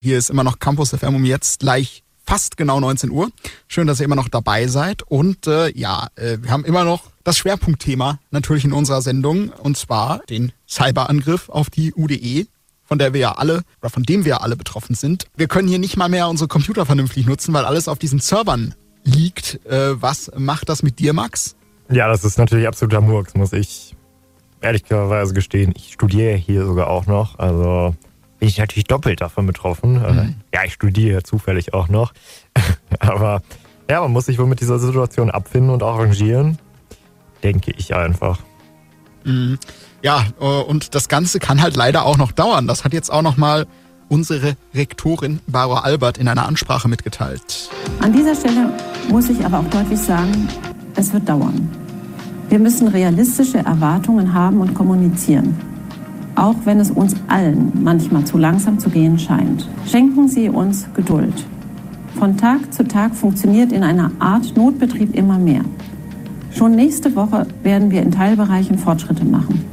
Hier ist immer noch Campus FM um jetzt gleich fast genau 19 Uhr. Schön, dass ihr immer noch dabei seid. Und äh, ja, äh, wir haben immer noch das Schwerpunktthema natürlich in unserer Sendung und zwar den Cyberangriff auf die UDE von der wir ja alle oder von dem wir ja alle betroffen sind. Wir können hier nicht mal mehr unsere Computer vernünftig nutzen, weil alles auf diesen Servern liegt. Äh, was macht das mit dir, Max? Ja, das ist natürlich absoluter Murks, muss ich ehrlicherweise gestehen. Ich studiere hier sogar auch noch, also bin ich natürlich doppelt davon betroffen. Äh, mhm. Ja, ich studiere zufällig auch noch. Aber ja, man muss sich wohl mit dieser Situation abfinden und arrangieren. Denke ich einfach. Mhm. Ja, äh, und das Ganze kann halt leider auch noch dauern. Das hat jetzt auch noch mal unsere Rektorin Barbara Albert in einer Ansprache mitgeteilt. An dieser Stelle muss ich aber auch deutlich sagen, es wird dauern. Wir müssen realistische Erwartungen haben und kommunizieren auch wenn es uns allen manchmal zu langsam zu gehen scheint. Schenken Sie uns Geduld. Von Tag zu Tag funktioniert in einer Art Notbetrieb immer mehr. Schon nächste Woche werden wir in Teilbereichen Fortschritte machen.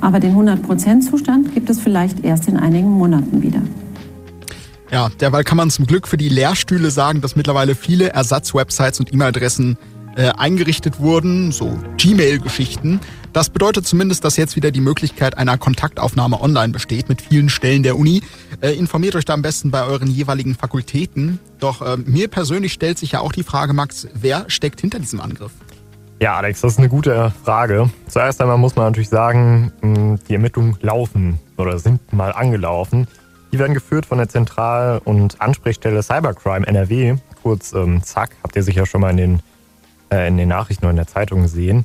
Aber den 100%-Zustand gibt es vielleicht erst in einigen Monaten wieder. Ja, derweil kann man zum Glück für die Lehrstühle sagen, dass mittlerweile viele Ersatzwebsites und E-Mail-Adressen äh, eingerichtet wurden, so Gmail-Geschichten. Das bedeutet zumindest, dass jetzt wieder die Möglichkeit einer Kontaktaufnahme online besteht mit vielen Stellen der Uni. Äh, informiert euch da am besten bei euren jeweiligen Fakultäten. Doch äh, mir persönlich stellt sich ja auch die Frage, Max, wer steckt hinter diesem Angriff? Ja, Alex, das ist eine gute Frage. Zuerst einmal muss man natürlich sagen, die Ermittlungen laufen oder sind mal angelaufen. Die werden geführt von der Zentral- und Ansprechstelle Cybercrime NRW, kurz ähm, ZAK, habt ihr sicher schon mal in den äh, in den Nachrichten oder in der Zeitung sehen.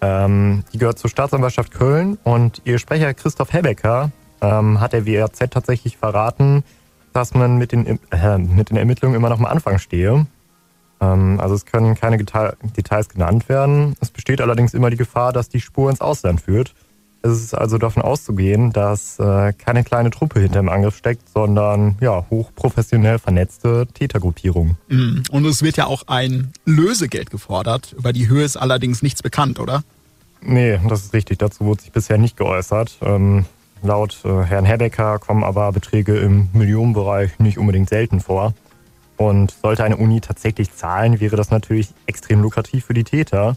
Ähm, die gehört zur Staatsanwaltschaft Köln und ihr Sprecher Christoph Hebecker ähm, hat der WRZ tatsächlich verraten, dass man mit den, äh, mit den Ermittlungen immer noch am Anfang stehe. Ähm, also es können keine Details genannt werden. Es besteht allerdings immer die Gefahr, dass die Spur ins Ausland führt. Es ist also davon auszugehen, dass äh, keine kleine Truppe hinter dem Angriff steckt, sondern ja, hochprofessionell vernetzte Tätergruppierungen. Mhm. Und es wird ja auch ein Lösegeld gefordert. Über die Höhe ist allerdings nichts bekannt, oder? Nee, das ist richtig. Dazu wurde sich bisher nicht geäußert. Ähm, laut äh, Herrn Herbecker kommen aber Beträge im Millionenbereich nicht unbedingt selten vor. Und sollte eine Uni tatsächlich zahlen, wäre das natürlich extrem lukrativ für die Täter.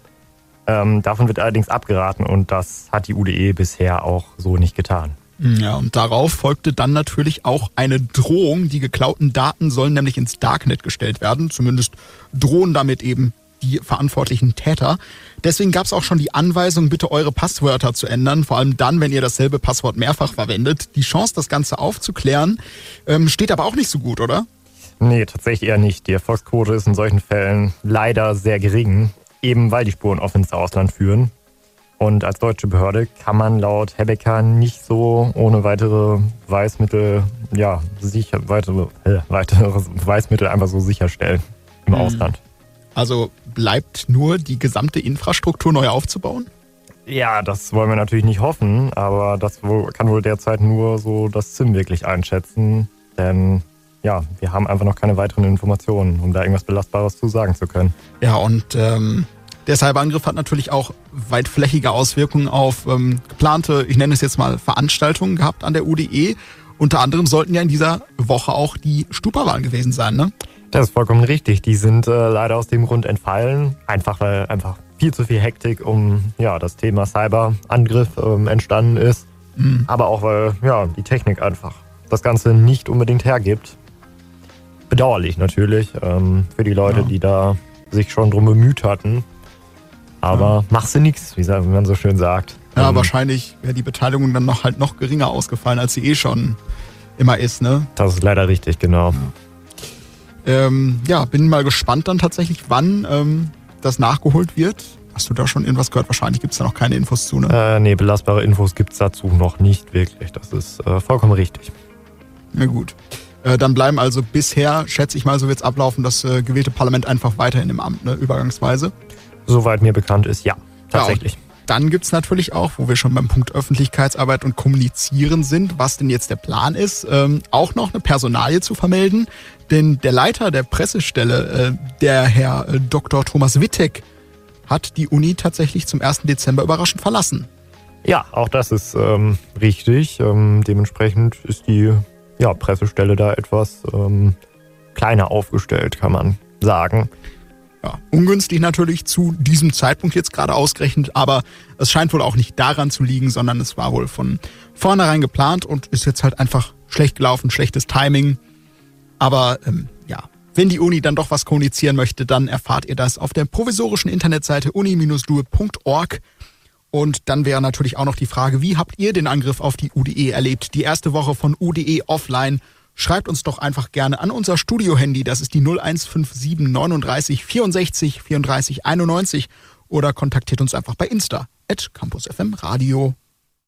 Ähm, davon wird allerdings abgeraten und das hat die UDE bisher auch so nicht getan. Ja, und darauf folgte dann natürlich auch eine Drohung. Die geklauten Daten sollen nämlich ins Darknet gestellt werden. Zumindest drohen damit eben die verantwortlichen Täter. Deswegen gab es auch schon die Anweisung, bitte eure Passwörter zu ändern, vor allem dann, wenn ihr dasselbe Passwort mehrfach verwendet. Die Chance, das Ganze aufzuklären, ähm, steht aber auch nicht so gut, oder? Nee, tatsächlich eher nicht. Die Erfolgsquote ist in solchen Fällen leider sehr gering eben weil die Spuren oft ins Ausland führen. Und als deutsche Behörde kann man laut Hebecker nicht so ohne weitere Weißmittel, ja, sicher, weitere, äh, weitere Weißmittel einfach so sicherstellen im mhm. Ausland. Also bleibt nur die gesamte Infrastruktur neu aufzubauen? Ja, das wollen wir natürlich nicht hoffen, aber das kann wohl derzeit nur so das ZIM wirklich einschätzen. Denn ja, wir haben einfach noch keine weiteren Informationen, um da irgendwas Belastbares zu sagen zu können. Ja, und ähm, der Cyberangriff hat natürlich auch weitflächige Auswirkungen auf ähm, geplante, ich nenne es jetzt mal, Veranstaltungen gehabt an der UDE. Unter anderem sollten ja in dieser Woche auch die Stupa-Wahlen gewesen sein, ne? Das ist vollkommen richtig. Die sind äh, leider aus dem Grund entfallen, einfach weil einfach viel zu viel Hektik um ja, das Thema Cyberangriff ähm, entstanden ist. Mhm. Aber auch weil ja, die Technik einfach das Ganze nicht unbedingt hergibt bedauerlich natürlich ähm, für die Leute, ja. die da sich schon drum bemüht hatten. Aber ja. machst du nichts, wie man so schön sagt. Ja, ähm, wahrscheinlich wäre die Beteiligung dann noch halt noch geringer ausgefallen, als sie eh schon immer ist, ne? Das ist leider richtig, genau. Ja, ähm, ja bin mal gespannt dann tatsächlich, wann ähm, das nachgeholt wird. Hast du da schon irgendwas gehört? Wahrscheinlich gibt es da noch keine Infos zu, ne? Äh, nee, belastbare Infos gibt es dazu noch nicht wirklich. Das ist äh, vollkommen richtig. Na gut. Äh, dann bleiben also bisher, schätze ich mal, so wird es ablaufen, das äh, gewählte Parlament einfach weiterhin im Amt, ne, übergangsweise. Soweit mir bekannt ist, ja, tatsächlich. Ja, dann gibt es natürlich auch, wo wir schon beim Punkt Öffentlichkeitsarbeit und Kommunizieren sind, was denn jetzt der Plan ist, ähm, auch noch eine Personalie zu vermelden. Denn der Leiter der Pressestelle, äh, der Herr äh, Dr. Thomas Wittek, hat die Uni tatsächlich zum 1. Dezember überraschend verlassen. Ja, auch das ist ähm, richtig. Ähm, dementsprechend ist die ja, Pressestelle da etwas ähm, kleiner aufgestellt, kann man sagen. Ja, ungünstig natürlich zu diesem Zeitpunkt jetzt gerade ausgerechnet, aber es scheint wohl auch nicht daran zu liegen, sondern es war wohl von vornherein geplant und ist jetzt halt einfach schlecht gelaufen, schlechtes Timing. Aber ähm, ja, wenn die Uni dann doch was kommunizieren möchte, dann erfahrt ihr das auf der provisorischen Internetseite uni-due.org. Und dann wäre natürlich auch noch die Frage, wie habt ihr den Angriff auf die UDE erlebt? Die erste Woche von UDE offline schreibt uns doch einfach gerne an unser Studio-Handy. Das ist die 0157 39 64 34 91 oder kontaktiert uns einfach bei Insta at Campus FM Radio.